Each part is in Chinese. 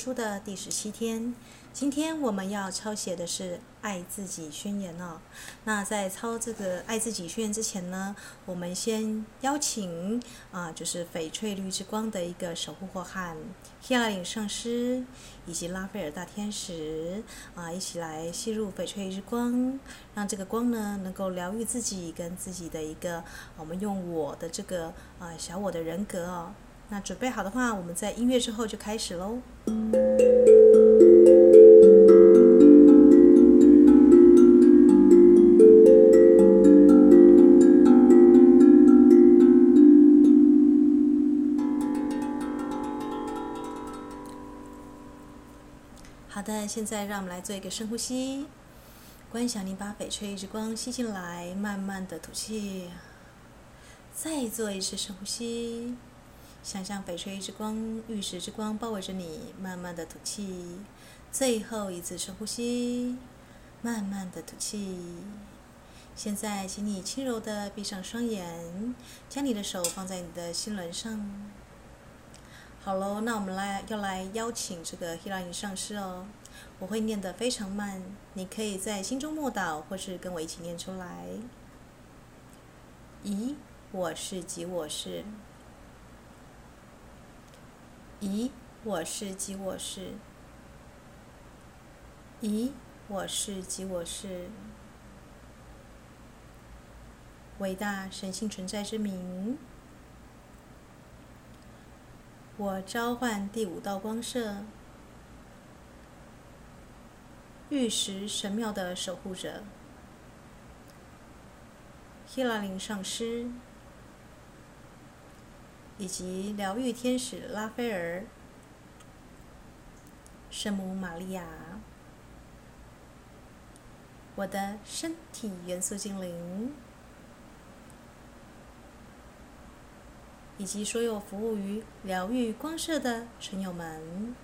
书的第十七天，今天我们要抄写的是《爱自己宣言》哦。那在抄这个《爱自己宣言》之前呢，我们先邀请啊，就是翡翠绿之光的一个守护伙伴希拉领圣师以及拉斐尔大天使啊，一起来吸入翡翠之光，让这个光呢能够疗愈自己跟自己的一个，我们用我的这个啊小我的人格哦。那准备好的话，我们在音乐之后就开始喽。好的，现在让我们来做一个深呼吸，观想你把翡翠之光吸进来，慢慢的吐气，再做一次深呼吸。想象翡翠之光、玉石之光包围着你，慢慢的吐气，最后一次深呼吸，慢慢的吐气。现在，请你轻柔的闭上双眼，将你的手放在你的心轮上。好喽，那我们来要来邀请这个希拉里上师哦，我会念得非常慢，你可以在心中默祷，或是跟我一起念出来。咦，我是即我是。咦，我是即我是。咦，我是即我是。伟大神性存在之名，我召唤第五道光射，玉石神庙的守护者，希拉林上师。以及疗愈天使拉斐尔、圣母玛利亚，我的身体元素精灵，以及所有服务于疗愈光射的存有们，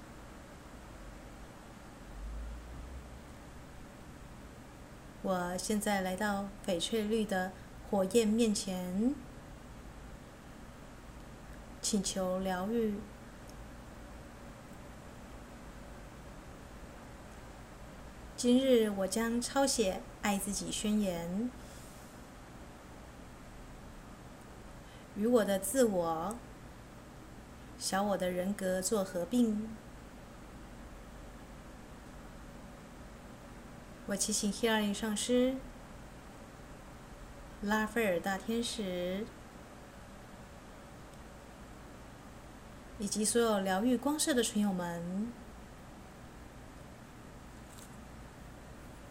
我现在来到翡翠绿的火焰面前。请求疗愈。今日我将抄写《爱自己宣言》，与我的自我、小我的人格做合并。我祈请希拉里上师、拉斐尔大天使。以及所有疗愈光射的群友们，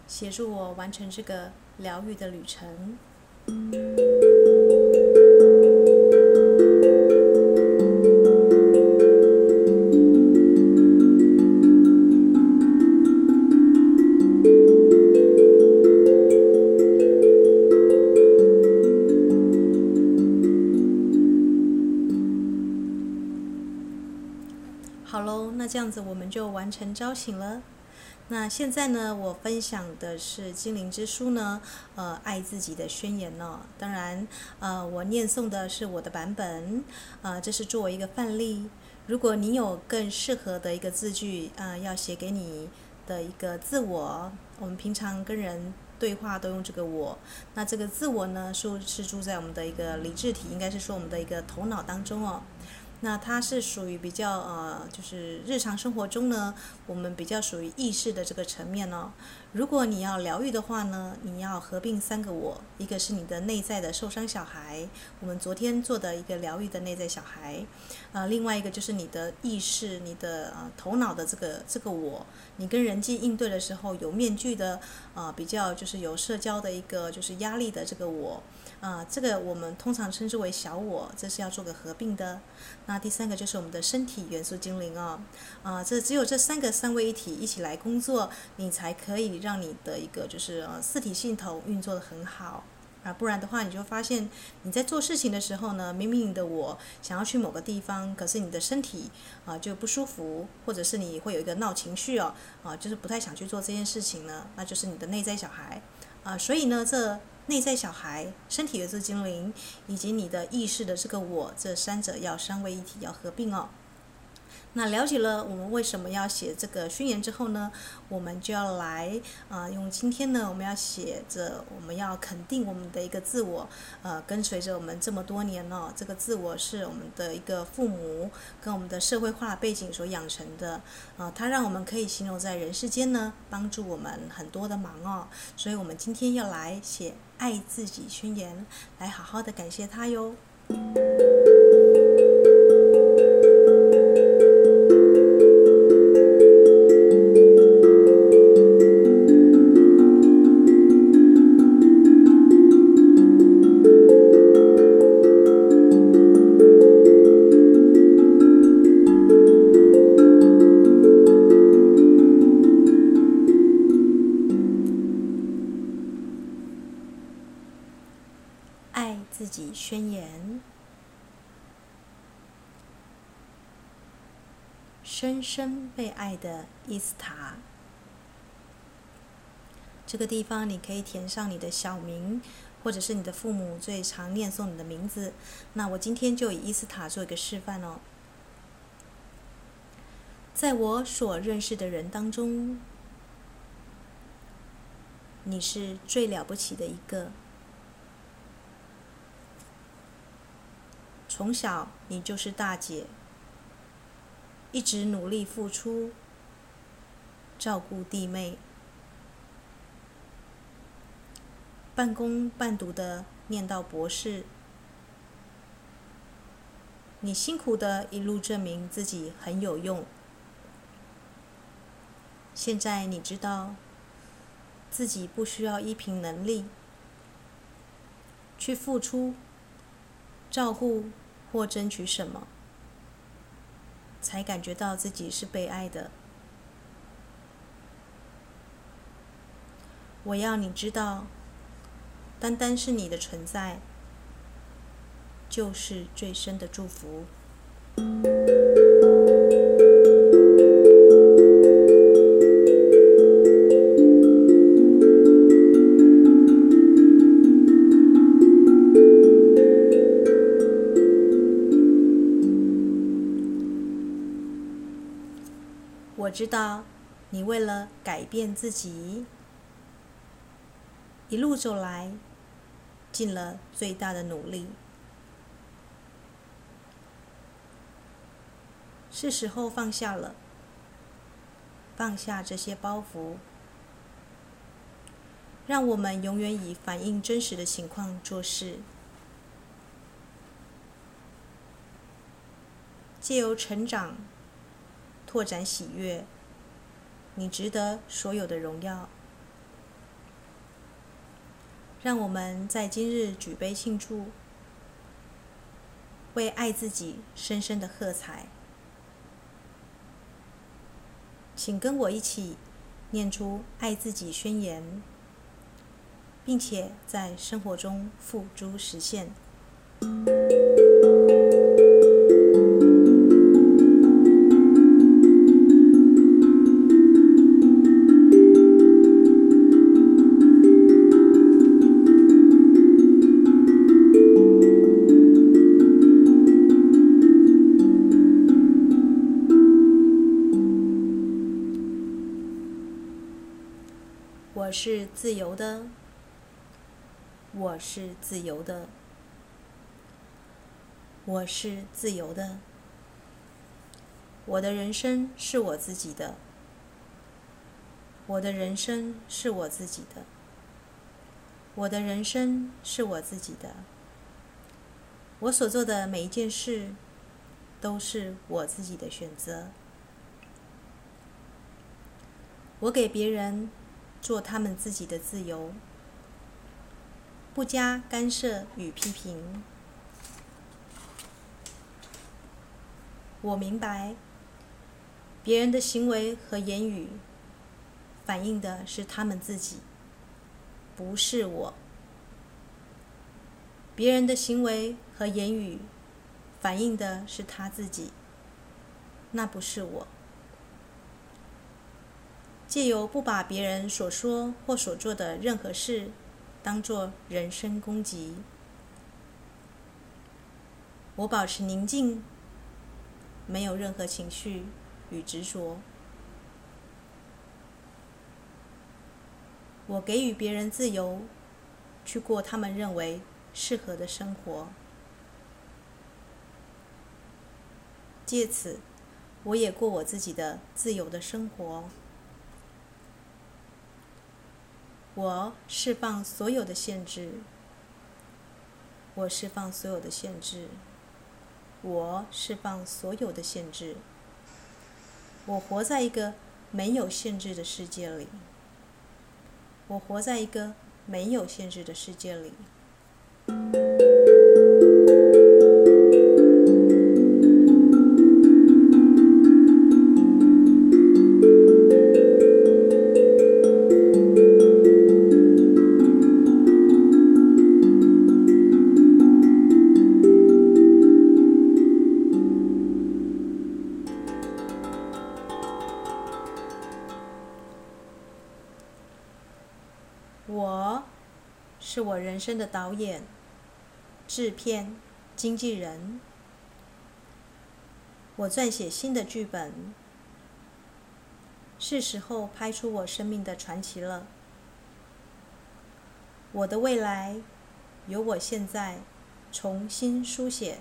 协助我完成这个疗愈的旅程。就完成招醒了。那现在呢，我分享的是精灵之书呢，呃，爱自己的宣言呢、哦。当然，呃，我念诵的是我的版本，呃，这是作为一个范例。如果你有更适合的一个字句，呃，要写给你的一个自我，我们平常跟人对话都用这个我。那这个自我呢，是是住在我们的一个理智体，应该是说我们的一个头脑当中哦。那它是属于比较呃，就是日常生活中呢，我们比较属于意识的这个层面哦。如果你要疗愈的话呢，你要合并三个我，一个是你的内在的受伤小孩，我们昨天做的一个疗愈的内在小孩，呃，另外一个就是你的意识，你的呃头脑的这个这个我，你跟人际应对的时候有面具的，啊，比较就是有社交的一个就是压力的这个我。啊、这个我们通常称之为小我，这是要做个合并的。那第三个就是我们的身体元素精灵哦，啊、这只有这三个三位一体一起来工作，你才可以让你的一个就是呃四体系统运作的很好啊，不然的话你就发现你在做事情的时候呢，明明的我想要去某个地方，可是你的身体啊、就不舒服，或者是你会有一个闹情绪哦，啊、就是不太想去做这件事情呢，那就是你的内在小孩啊、所以呢这。内在小孩、身体的这精灵以及你的意识的这个我，这三者要三位一体，要合并哦。那了解了我们为什么要写这个宣言之后呢，我们就要来啊、呃，用今天呢，我们要写着，我们要肯定我们的一个自我，呃，跟随着我们这么多年了、这个自我是我们的一个父母跟我们的社会化背景所养成的，啊、呃，它让我们可以行走在人世间呢，帮助我们很多的忙哦，所以我们今天要来写爱自己宣言，来好好的感谢他哟。深深被爱的伊斯塔。这个地方你可以填上你的小名，或者是你的父母最常念诵你的名字。那我今天就以伊斯塔做一个示范哦。在我所认识的人当中，你是最了不起的一个。从小你就是大姐，一直努力付出，照顾弟妹，半工半读的念到博士，你辛苦的一路证明自己很有用。现在你知道，自己不需要依凭能力去付出，照顾。或争取什么，才感觉到自己是被爱的？我要你知道，单单是你的存在，就是最深的祝福。知道，你为了改变自己，一路走来，尽了最大的努力。是时候放下了，放下这些包袱，让我们永远以反映真实的情况做事，借由成长。拓展喜悦，你值得所有的荣耀。让我们在今日举杯庆祝，为爱自己深深的喝彩。请跟我一起念出爱自己宣言，并且在生活中付诸实现。自由的，我是自由的，我是自由的。我的人生是我自己的，我的人生是我自己的，我的人生是我自己的。我所做的每一件事，都是我自己的选择。我给别人。做他们自己的自由，不加干涉与批评。我明白，别人的行为和言语反映的是他们自己，不是我。别人的行为和言语反映的是他自己，那不是我。借由不把别人所说或所做的任何事当作人身攻击，我保持宁静，没有任何情绪与执着。我给予别人自由，去过他们认为适合的生活。借此，我也过我自己的自由的生活。我释放所有的限制。我释放所有的限制。我释放所有的限制。我活在一个没有限制的世界里。我活在一个没有限制的世界里。导演、制片、经纪人。我撰写新的剧本，是时候拍出我生命的传奇了。我的未来由我现在重新书写。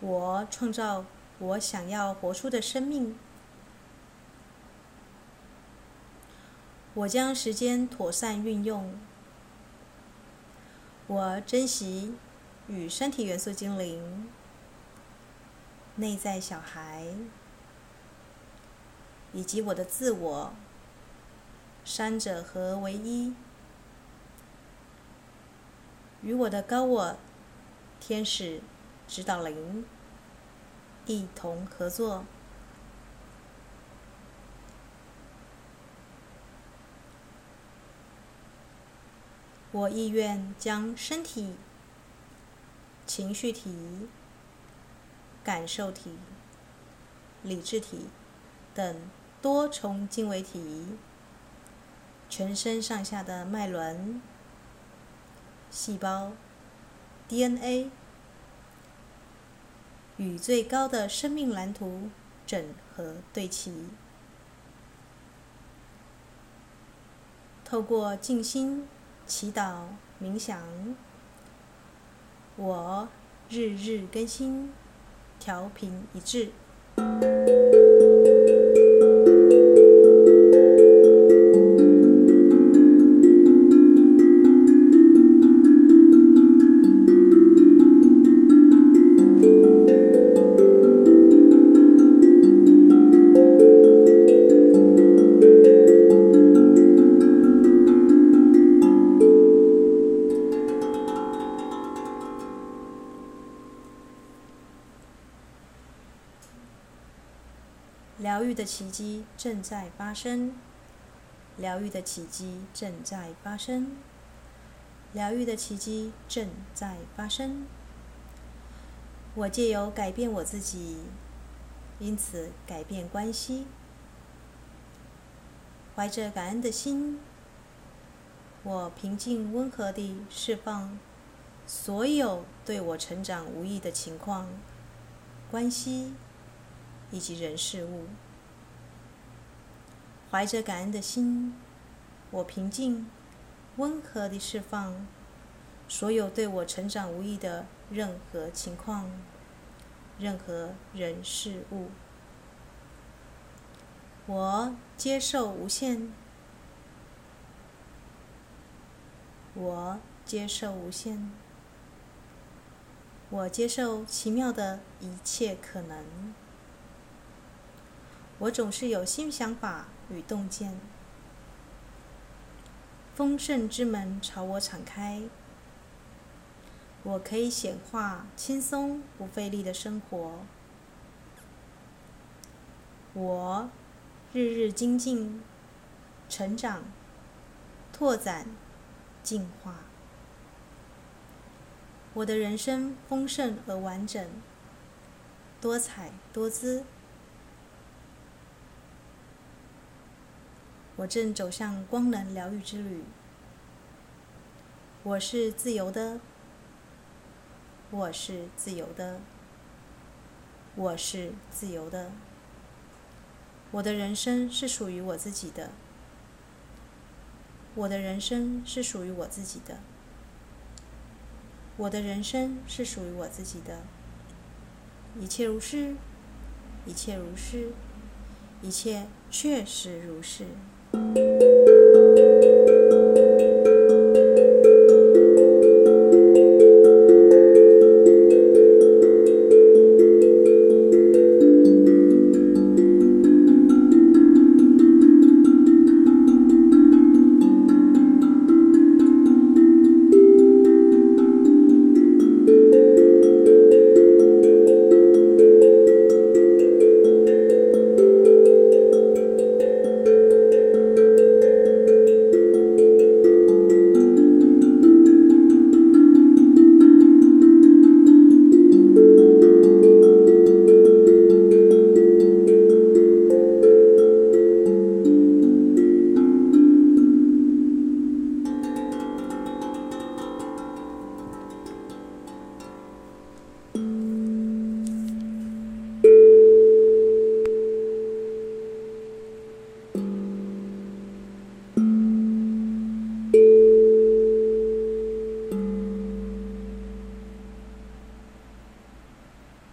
我创造我想要活出的生命。我将时间妥善运用。我珍惜与身体元素精灵、内在小孩以及我的自我，三者合为一，与我的高我、天使、指导灵一同合作。我意愿将身体、情绪体、感受体、理智体等多重经纬体、全身上下的脉轮、细胞、DNA 与最高的生命蓝图整合对齐，透过静心。祈祷、冥想，我日日更新，调频一致。正在发生，疗愈的奇迹正在发生，疗愈的奇迹正在发生。我借由改变我自己，因此改变关系。怀着感恩的心，我平静温和地释放所有对我成长无益的情况、关系。以及人事物，怀着感恩的心，我平静、温和地释放所有对我成长无益的任何情况、任何人事物。我接受无限，我接受无限，我接受奇妙的一切可能。我总是有新想法与洞见，丰盛之门朝我敞开，我可以显化轻松不费力的生活。我日日精进、成长、拓展、进化，我的人生丰盛而完整，多彩多姿。我正走向光能疗愈之旅。我是自由的，我是自由的，我是自由的。我的人生是属于我自己的，我的人生是属于我自己的，我的人生是属于我自己的。一切如是，一切如是，一切确实如是。よし!